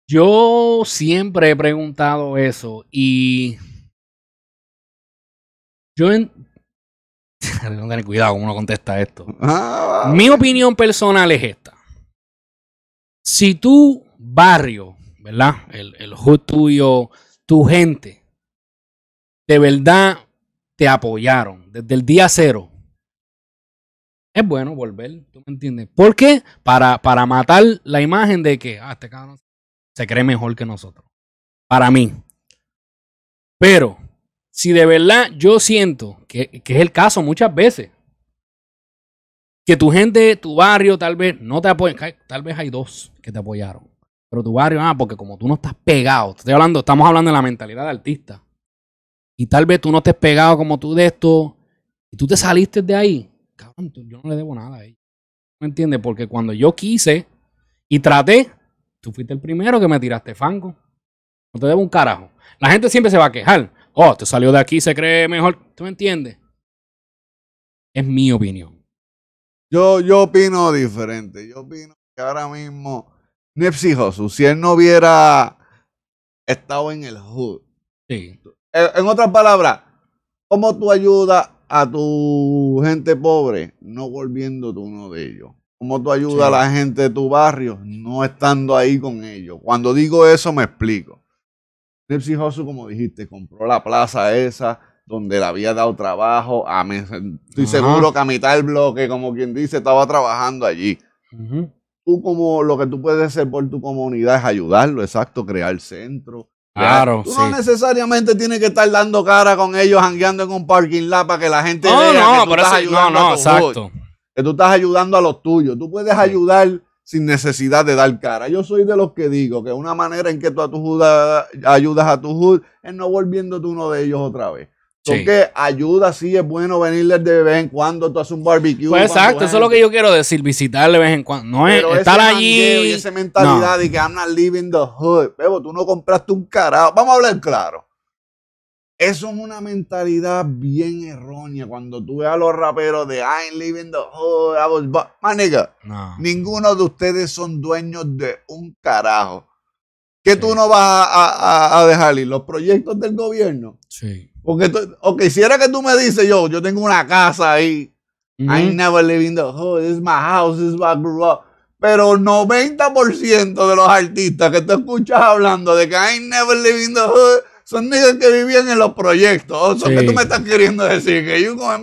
Yo siempre he preguntado eso y yo en... Tengo que tener cuidado como uno contesta esto. Ah, Mi opinión personal es esta. Si tu barrio, ¿verdad? El, el hood tuyo, tu gente, de verdad te apoyaron desde el día cero, es bueno volver, ¿tú me entiendes? ¿Por qué? Para, para matar la imagen de que, ah, este cabrón se cree mejor que nosotros. Para mí. Pero, si de verdad yo siento que, que es el caso muchas veces, que tu gente, tu barrio, tal vez no te apoyen, tal vez hay dos que te apoyaron, pero tu barrio, ah, porque como tú no estás pegado, estoy hablando, estamos hablando de la mentalidad de artista, y tal vez tú no estés pegado como tú de esto, y tú te saliste de ahí, cabrón, yo no le debo nada a ellos. ¿Me entiendes? Porque cuando yo quise y traté, tú fuiste el primero que me tiraste fango. No te debo un carajo. La gente siempre se va a quejar. Oh, te salió de aquí, se cree mejor. ¿Tú me entiendes? Es mi opinión. Yo, yo opino diferente. Yo opino que ahora mismo Nipsey Hussle, si él no hubiera estado en el hood. Sí. En, en otras palabras, ¿cómo tú ayudas a tu gente pobre no volviéndote uno de ellos? ¿Cómo tú ayudas Sí. a la gente de tu barrio no estando ahí con ellos? Cuando digo eso me explico. Nipsey Hussle, como dijiste, compró la plaza esa donde le había dado trabajo. A estoy Ajá. seguro que a mitad del bloque, como quien dice, estaba trabajando allí. Tú como lo que tú puedes hacer por tu comunidad es ayudarlo, exacto, crear centro. Claro, Tú no sí. necesariamente tienes que estar dando cara con ellos, jangueando en un parking lot para que la gente No, vea que no, tú estás eso, no, ayudando no, a tu exacto. que tú estás ayudando a los tuyos. Tú puedes ayudar sin necesidad de dar cara. Yo soy de los que digo que una manera en que tú a tu ayudas a tu hood es no volviéndote uno de ellos otra vez. Sí. Porque ayuda, sí, es bueno venirles de vez en cuando, tú haces un barbecue. Pues exacto, eso es lo que yo quiero decir, visitar de vez en cuando. No es Pero estar allí. Y esa mentalidad de que I'm not living the hood. Bebo, tú no compraste un carajo. Vamos a hablar claro. Eso es una mentalidad bien errónea. Cuando tú ves a los raperos de I ain't living the hood. I was bu-". My nigga, No. ninguno de ustedes son dueños de un carajo. ¿Qué Sí. tú no vas a, a- a dejar ir? ¿Los proyectos del gobierno? Sí. Porque, tú, ok, si era que tú me dices yo, yo tengo una casa ahí. I ain't Ujú. never living the hood. This is my house. This is I grew up. Pero 90% de los artistas que tú escuchas hablando de que I never living the hood son niggas que vivían en los proyectos. O sea, Sí. ¿qué tú me estás queriendo decir? Que yo como en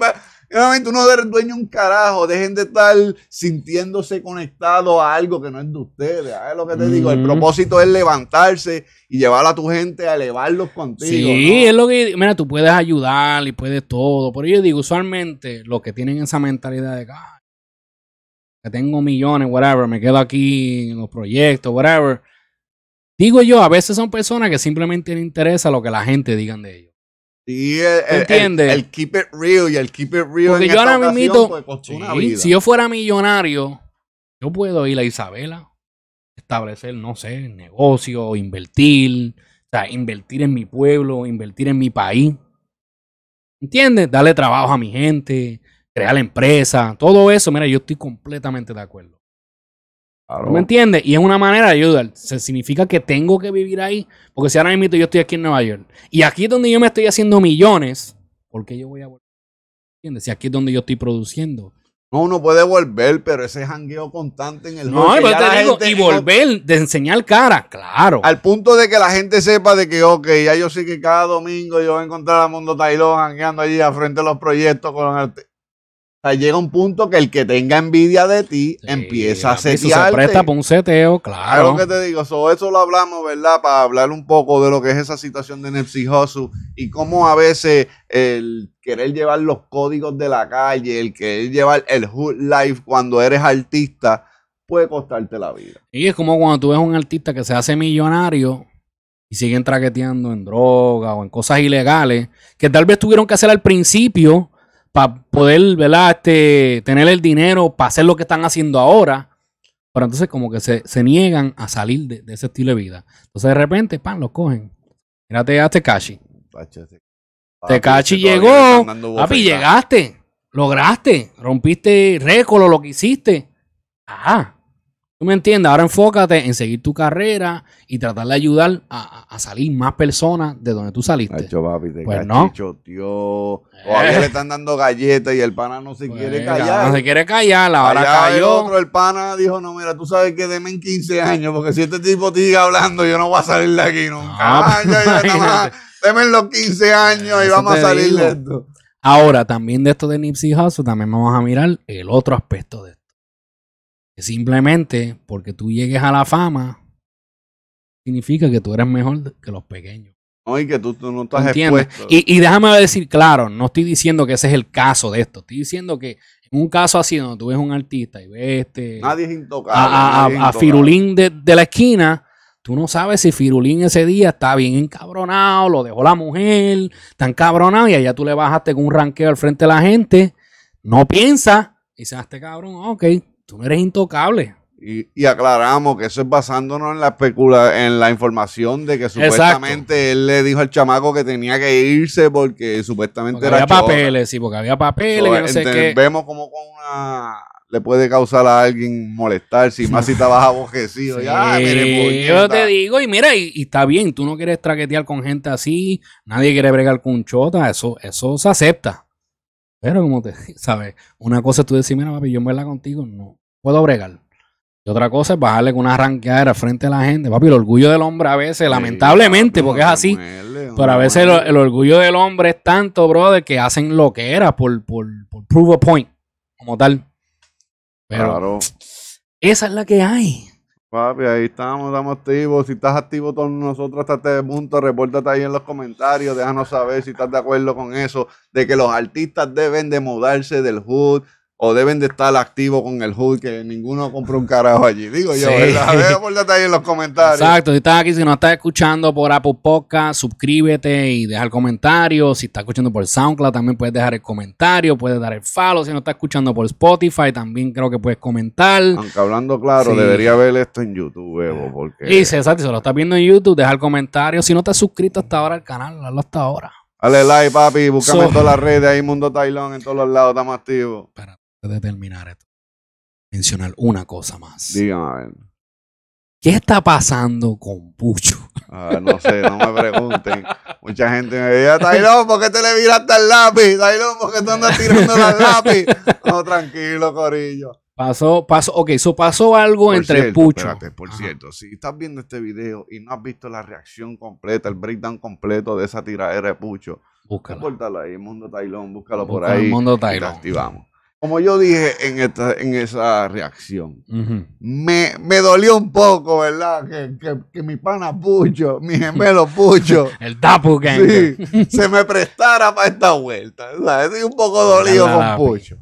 vez- Obviamente, tú no eres dueño de un carajo. Dejen de estar sintiéndose conectados a algo que no es de ustedes. ¿Sabes lo que te digo? El Ujú. propósito es levantarse y llevar a tu gente a elevarlos contigo. Sí, ¿no? es lo que. Mira, tú puedes ayudar y puedes todo. Pero yo digo, usualmente, los que tienen esa mentalidad de que, "Ah, que tengo millones, whatever, me quedo aquí en los proyectos, whatever. Digo yo, a veces son personas que simplemente les interesa lo que la gente digan de ellos. Sí, el, keep it real y el keep it real. Porque en yo esta ahora mismito- pues, si yo fuera millonario, yo puedo ir a Isabela, establecer, no sé, negocio, invertir, o sea, invertir en mi pueblo, invertir en mi país. ¿Entiendes? Darle trabajo a mi gente, crear empresa, todo eso, mira, yo estoy completamente de acuerdo. Claro. ¿No me entiendes? Y es una manera de ayudar. Se significa que tengo que vivir ahí. Porque si ahora mismo yo estoy aquí en Nueva York y aquí es donde yo me estoy haciendo millones, ¿por qué yo voy a volver? ¿Entiendes? Si aquí es donde yo estoy produciendo. No, uno puede volver, pero ese jangueo constante en el No, pero te digo, gente- y volver de enseñar cara, claro. Al punto de que la gente sepa de que, ok, ya yo sé que cada domingo yo voy a encontrar a Mundo Tailón jangueando allí a frente de los proyectos con el... Sea, llega un punto que el que tenga envidia de ti Sí, empieza a eso se setearte. presta para un seteo, Claro claro. que te digo, so, eso lo hablamos, ¿verdad? Para hablar un poco de lo que es esa situación de Nipsey Hussle y cómo a veces el querer llevar los códigos de la calle, el querer llevar el hood life cuando eres artista, puede costarte la vida. Y es como cuando tú ves a un artista que se hace millonario y siguen traqueteando en droga o en cosas ilegales, que tal vez tuvieron que hacer al principio para poder, ¿verdad? Este, tener el dinero para hacer lo que están haciendo ahora. Pero entonces como que se, se niegan a salir de, de ese estilo de vida. Entonces de repente, pan, los cogen. Mírate a Tekashi. Tekashi llegó. Papi, llegaste. Lograste. Rompiste récord o lo que hiciste. Ajá. ¿Tú me entiendes? Ahora enfócate en seguir tu carrera y tratar de ayudar a, salir más personas de donde tú saliste. Tacho, papi, Tekashi Pues no. choteó. Todavía Eh. le están dando galletas y el pana no se Pues, quiere callar. No se quiere callar, Allá el cayó. otro, el pana dijo, no, mira, tú sabes que deme en 15 años, porque si este tipo sigue hablando, yo no voy a salir de aquí nunca. No, Ah, ya, deme en los 15 años y vamos a te salir digo. de esto. Ahora, también de esto de Nipsey Hussle, también vamos a mirar el otro aspecto de esto. Que simplemente porque tú llegues a la fama, significa que tú eres mejor que los pequeños. No, y que tú, tú no estás ¿Entiendes? expuesto. Y, y déjame decir, claro, no estoy diciendo que ese es el caso de esto. Estoy diciendo que en un caso así, donde tú ves un artista y ves este, nadie es intocable. a. Firulín de, de la esquina, tú no sabes si Firulín ese día está bien encabronado, lo dejó la mujer, está encabronado y allá tú le bajaste con un ranqueo al frente de la gente, no piensa, y "Ah, este cabrón, ok, tú no eres intocable. Y, y aclaramos que eso es basándonos en la especula en la información de que supuestamente él le dijo al chamaco que tenía que irse porque supuestamente Porque era había papeles, sí, porque había papeles, So, que no sé ente- qué. Vemos como con una le puede causar a alguien molestar, si más si estabas abojecido. Sí, ya, mire, yo te digo, y mira, y, y está bien, tú no quieres traquetear con gente así, nadie quiere bregar con chota, eso, eso se acepta. Pero como te sabes, una cosa es tú decir, mira, papi, yo en verdad contigo no puedo bregar. Y otra cosa es bajarle con una ranqueadera frente a la gente. Papi, el orgullo del hombre a veces, Sí, lamentablemente, papi, porque es así. muele, Pero a veces el orgullo del hombre es tanto, brother, que hacen lo que era por, por, por prove a point, como tal. Pero Claro. esa es la que hay. Papi, ahí estamos, estamos activos. Si estás activo con nosotros hasta este punto, repórtate ahí en los comentarios. Déjanos saber si estás de acuerdo con eso, de que los artistas deben de mudarse del hood o deben de estar activos con el hood, que ninguno compró un carajo allí. Digo yo, Sí. ¿verdad? Repórtate ahí en los comentarios. Exacto, si estás aquí, si nos estás escuchando por Apple Podcast, suscríbete y deja el comentario. Si estás escuchando por SoundCloud, también puedes dejar el comentario, puedes dar el follow. Si no estás escuchando por Spotify, también creo que puedes comentar. Aunque hablando claro, Sí. debería ver esto en YouTube, Evo, porque... Y si, exacto, si lo estás viendo en YouTube, deja el comentario. Si no te has suscrito hasta ahora al canal, hazlo hasta ahora. Dale like, papi, búscame So- en todas las redes, ahí Mundo Tailón, en todos los lados, estamos activos. Espérate, de terminar esto, mencionar una cosa más. Dígame, a ver. ¿Qué está pasando con Pucho? No sé, no me pregunten. Mucha gente me dice, Tailón, ¿por qué te le viraste el lápiz? Tailón, ¿por qué tú andas tirando el lápiz? No, tranquilo, Corillo. Pasó, pasó, ok, eso pasó algo Por entre cierto, Pucho. espérate, por Ajá. cierto, si estás viendo este video y no has visto la reacción completa, el breakdown completo de esa tiradera de Pucho. Búscalo ahí, Mundo Tailón, búscalo por ahí. Mundo y te Tailón. activamos. Como yo dije en, esta, en esa reacción, me, me dolió un poco, ¿verdad? Que, que, que mi pana Pucho, mi gemelo Pucho, El Gang. sí, se me prestara para esta vuelta. Sea, Estoy un poco dolido La con lápiz. Pucho.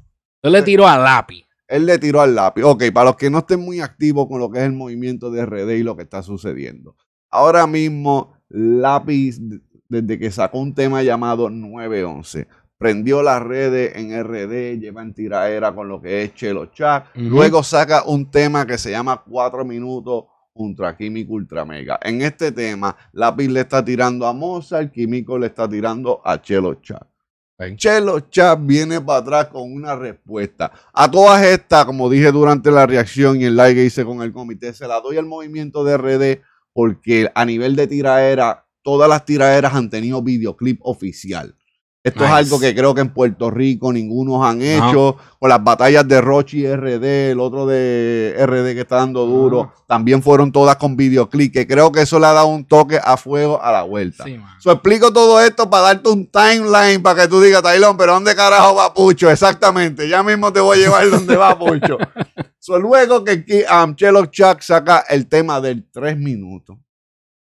Yo le tiro a lápiz. Él le tiró al lápiz. Ok, para los que no estén muy activos con lo que es el movimiento de RD y lo que está sucediendo. Ahora mismo, lápiz, desde que sacó un tema llamado 911, prendió las redes en RD, lleva en tiraera con lo que es Chelo Chat. Luego saca un tema que se llama 4 minutos Ultra Químico Ultra Mega. En este tema, Lápiz le está tirando a Mozart, Químico le está tirando a Chelo Chat. Chelo Chat viene para atrás con una respuesta. A todas estas, como dije durante la reacción y el live que hice con el comité, se la doy al movimiento de RD porque a nivel de tiraera, todas las tiraderas han tenido videoclip oficial. Esto es algo que creo que en Puerto Rico ninguno han hecho. Con las batallas de Rochi RD, el otro de RD que está dando duro, también fueron todas con videoclip, que creo que eso le ha dado un toque a fuego a la vuelta. Sí. So, explico todo esto para darte un timeline para que tú digas, Tailón, pero ¿dónde carajo va Pucho? Exactamente, ya mismo te voy a llevar donde va Pucho. so, luego que um, Chelo Chuck saca el tema del 3 minutos,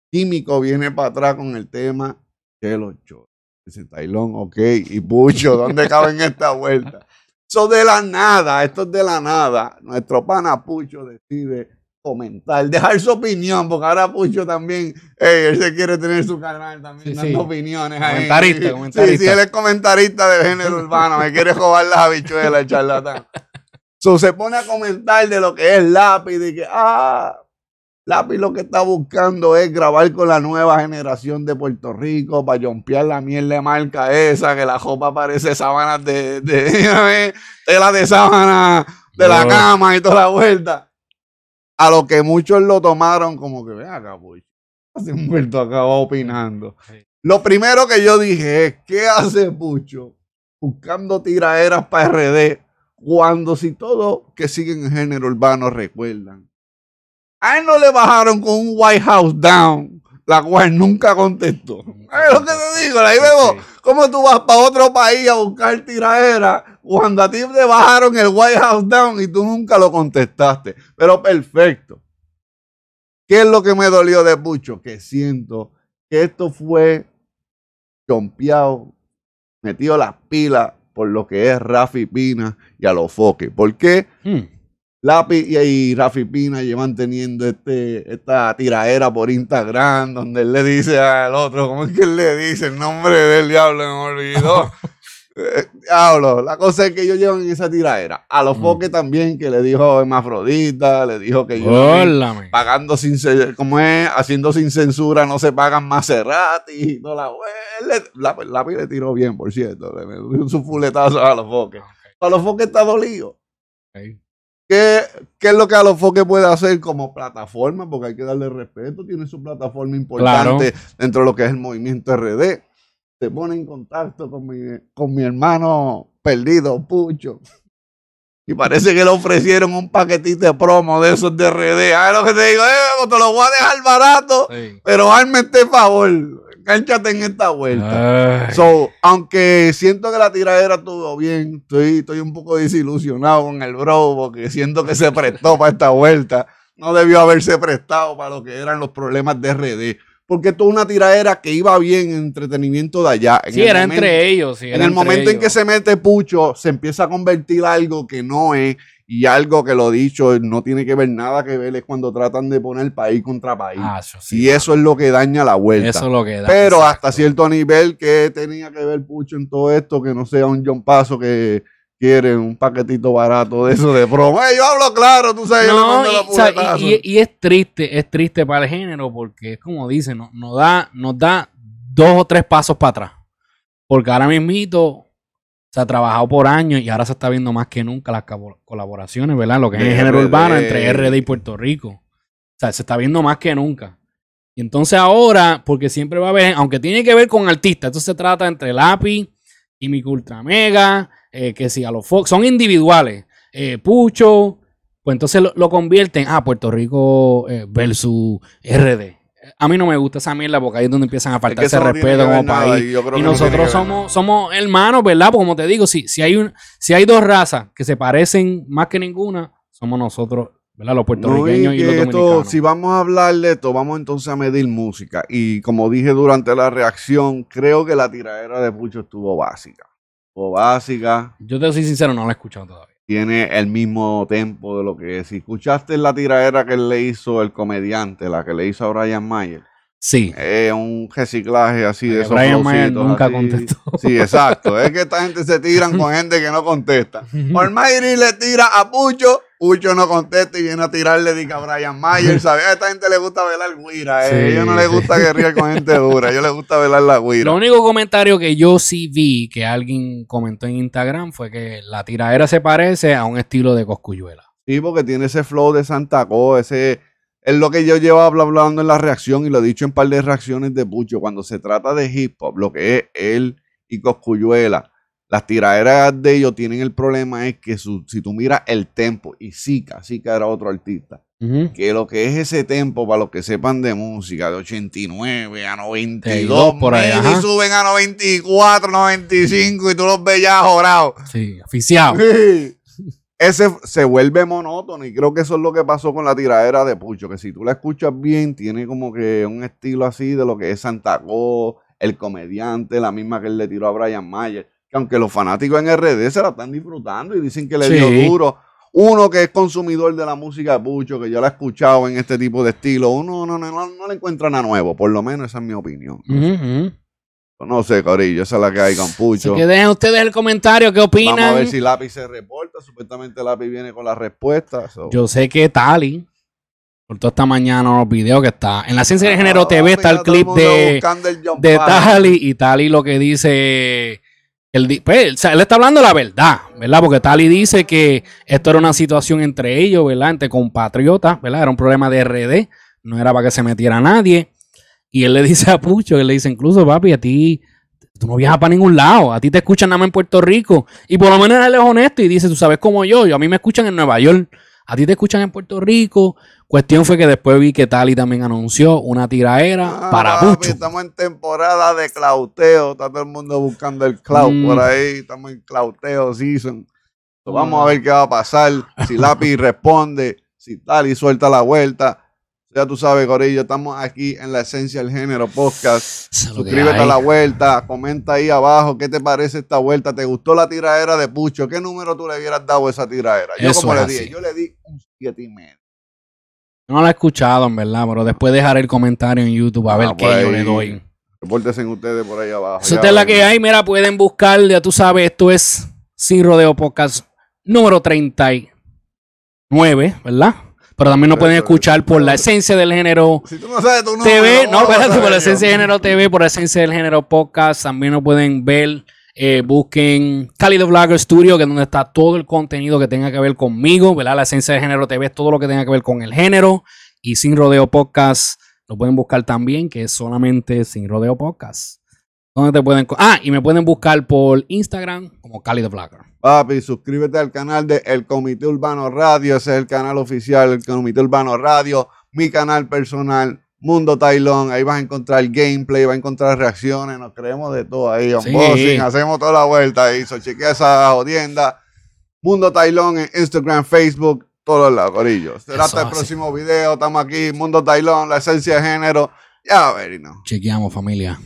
Químico viene para atrás con el tema Chelo Chuck. Dice Tailón, ok, y Pucho, ¿dónde cabe en esta vuelta? So, de la nada, esto es de la nada, nuestro pana Pucho decide comentar, dejar su opinión, porque ahora Pucho también, ey, él se quiere tener su canal también, Sí, dando sí. opiniones ahí. Comentarista, Sí, comentarista. Sí, sí, él es comentarista del género urbano, me quiere robar las habichuelas, el charlatán. So, se pone a comentar de lo que es Lápiz, de que, ah, Lápiz lo que está buscando es grabar con la nueva generación de Puerto Rico para jompear la mierda de marca esa, que la ropa parece sábanas de, de, de tela de sábana de la cama y toda la vuelta. A lo que muchos lo tomaron como que, ven acá, pues, hace muerto acá opinando. Sí. Lo primero que yo dije es, ¿qué hace Pucho buscando tiraderas para RD cuando si todos que siguen el género urbano recuerdan? A él no le bajaron con un White House Down, la cual nunca contestó. Es lo que te digo, ahí vemos cómo tú vas para otro país a buscar tiradera cuando a ti te bajaron el White House Down y tú nunca lo contestaste. Pero perfecto. ¿Qué es lo que me dolió de Pucho? Que siento que esto fue chompeado, metido las pilas por lo que es Rafi Pina y a los foques. ¿Por qué? Hmm. Lápiz y, y Rafi Pina llevan teniendo este, esta tiraera por Instagram donde él le dice al otro, ¿cómo es que él le dice el nombre del diablo? Me olvidó. Eh, Diablo, la cosa es que ellos llevan esa tiraera. A los Mm. foques también, que le dijo Hermafrodita, le dijo que yo pagando sin como es, haciendo sin censura, no se pagan Maserati y toda la la, Lápiz le tiró bien, por cierto. Le dio su fuletazo a los foques. A los foques está dolido. ¿Qué, ¿Qué es lo que Alofoque puede hacer como plataforma? Porque hay que darle respeto. Tiene su plataforma importante dentro de lo que es el movimiento RD. Se pone en contacto con mi, con mi hermano perdido, Pucho. Y parece que le ofrecieron un paquetito de promo de esos de RD. Ah, lo que te digo, eh, te lo voy a dejar barato, Sí. pero hazme este favor. Cánchate en esta vuelta. Ay. So, aunque siento que la tiradera estuvo bien, estoy, estoy un poco desilusionado con el bro, porque siento que se prestó para esta vuelta. No debió haberse prestado para lo que eran los problemas de RD. Porque esto es una tiradera que iba bien en entretenimiento de allá. En Sí, el era momento- entre ellos. sí, En el momento en que se mete Pucho, se empieza a convertir algo que no es y algo que lo dicho no tiene que ver nada que ver es cuando tratan de poner país contra país. Ah, eso sí, y eso es lo que daña la vuelta. Eso es lo que da. Pero exacto. hasta cierto nivel que tenía que ver Pucho en todo esto, que no sea un John Paso que quiere un paquetito barato de eso de promo. Ey, yo hablo claro, tú sabes, yo le No, mando y, sea, y- y- y es triste, es triste para el género porque es como dicen, no- nos, da, nos da dos o tres pasos para atrás. Porque ahora mismito se ha trabajado por años y ahora se está viendo más que nunca las colaboraciones, ¿verdad? Lo que es el género urbano entre RD y Puerto Rico. O sea, se está viendo más que nunca. Y entonces ahora, porque siempre va a haber, aunque tiene que ver con artistas, esto se trata entre Lápiz, Químico Ultra Mega, eh, que si a los Fox, son individuales. Eh, Pucho, pues entonces lo, lo convierten a Puerto Rico eh, versus RD. A mí no me gusta esa mierda porque ahí es donde empiezan a Es que faltarse no tiene respeto como nada, país. y no nosotros somos, somos hermanos, ¿verdad? Porque como te digo, si, si, hay un, si hay dos razas que se parecen más que ninguna, somos nosotros, ¿verdad? Los No, y puertorriqueños y, los esto, dominicanos. si vamos a hablar de esto, vamos entonces a medir música. Y como dije durante la reacción, creo que la tiradera de Pucho estuvo básica. Estuvo básica, Yo te soy sincero, no lo he escuchado todavía. Tiene el mismo tempo de lo que es. Si escuchaste la tiradera que le hizo el comediante, la que le hizo a Brian Mayer, Sí. es un reciclaje así de Eh, esos Brian Mayer nunca así. contestó. Sí, exacto. Es que esta gente se tiran con gente que no contesta. Almayri le tira a Pucho, Pucho no contesta y viene a tirarle dica a Brian Mayer, ¿sabes? A esta gente le gusta velar guira, eh. Sí, a ellos no les gusta guerrear con gente dura, a ellos les gusta velar la guira. Lo único comentario que yo sí vi que alguien comentó en Instagram fue que la tiradera se parece a un estilo de Coscuyuela. Sí, porque tiene ese flow de Santa Co, ese es lo que yo llevaba habla- hablando en la reacción y lo he dicho en par de reacciones de Pucho. Cuando se trata de hip hop, lo que es él y Coscuyuela, las tiraderas de ellos tienen el problema es que su- si tú miras el tempo, y Zika, Zika era otro artista, que lo que es ese tempo, para los que sepan de música, de 89 a 92, por ahí, ajá. suben a 94, 95 y tú los ves ya jorados. Sí, oficial. Sí. Ese se vuelve monótono y creo que eso es lo que pasó con la tiradera de Pucho, que si tú la escuchas bien, tiene como que un estilo así de lo que es Santa el comediante, la misma que él le tiró a Brian Mayer, que aunque los fanáticos en RD se la están disfrutando y dicen que le Sí. dio duro. Uno que es consumidor de la música de Pucho, que yo la he escuchado en este tipo de estilo, uno no, no, no, no le encuentra nada nuevo, por lo menos esa es mi opinión. No sé, Corillo, esa es la que hay con Así Pucho. que dejen ustedes el comentario, ¿qué Vamos a opinan? ver si Lápiz se reporta. Supuestamente Lápiz viene con la respuesta. so. Yo sé que Tali, por toda esta mañana los videos que está. En la Ciencia de Género Ah, TV está el todo clip mundo de, buscando el John de. Tali y Tali lo que dice. Él, di- pues, o sea, él está hablando la verdad, ¿verdad? Porque Tali dice que esto era una situación entre ellos, ¿verdad? Entre compatriotas, ¿verdad? Era un problema de RD, no era para que se metiera nadie. Y él le dice a Pucho, él le dice incluso, papi, a ti, tú no viajas para ningún lado, a ti te escuchan nada más en Puerto Rico. Y por lo menos él es honesto y dice, tú sabes como yo, yo a mí me escuchan en Nueva York, a ti te escuchan en Puerto Rico. Cuestión fue que después vi que Tali también anunció una tiraera Ah, para papi, Pucho. Estamos en temporada de clauteo. Está todo el mundo buscando el clout Mm. por ahí. Estamos en clauteo season. So, Mm. vamos a ver qué va a pasar. Si Lápiz responde, si Tali suelta la vuelta. Ya tú sabes, Gorillo, estamos aquí en la esencia del género podcast. Suscríbete a la vuelta, comenta ahí abajo qué te parece esta vuelta. ¿Te gustó la tiradera de Pucho? ¿Qué número tú le hubieras dado a esa tiradera? Yo Eso como le dije, yo le di un siete y medio. No la he escuchado, en verdad, pero después dejaré el comentario en YouTube a Ah, ver qué yo ahí. le doy. Repórtense ustedes por ahí abajo. Eso Ya es la que hay. Mira, pueden buscar, ya tú sabes, esto es Sin Rodeo Podcast número 39, ¿verdad? Pero también nos pueden escuchar por la esencia del género Si tú no sabes tu TV, no, ¿cómo vas a espérate, por la esencia del género TV, por la esencia del género podcast, también nos pueden ver, eh, busquen Cálido Vlogger Studio, que es donde está todo el contenido que tenga que ver conmigo, ¿verdad? La esencia del género TV es todo lo que tenga que ver con el género, y Sin Rodeo Podcast lo pueden buscar también, que es solamente Sin Rodeo Podcast. ¿Dónde te pueden? Ah, y me pueden buscar por Instagram como Cálido Vlogger. Papi, suscríbete al canal de El Comité Urbano Radio. Ese es el canal oficial del Comité Urbano Radio. Mi canal personal, Mundo Tailón. Ahí vas a encontrar gameplay, vas a encontrar reacciones. Nos creemos de todo ahí. Sí. Unboxing, hacemos toda la vuelta ahí. So, chequea esa jodienda. Mundo Tailón en Instagram, Facebook, todos los lados, corillo. Será hasta el así. próximo video. Estamos aquí, Mundo Tailón, la esencia de género. Ya, ver, no. Chequeamos, familia.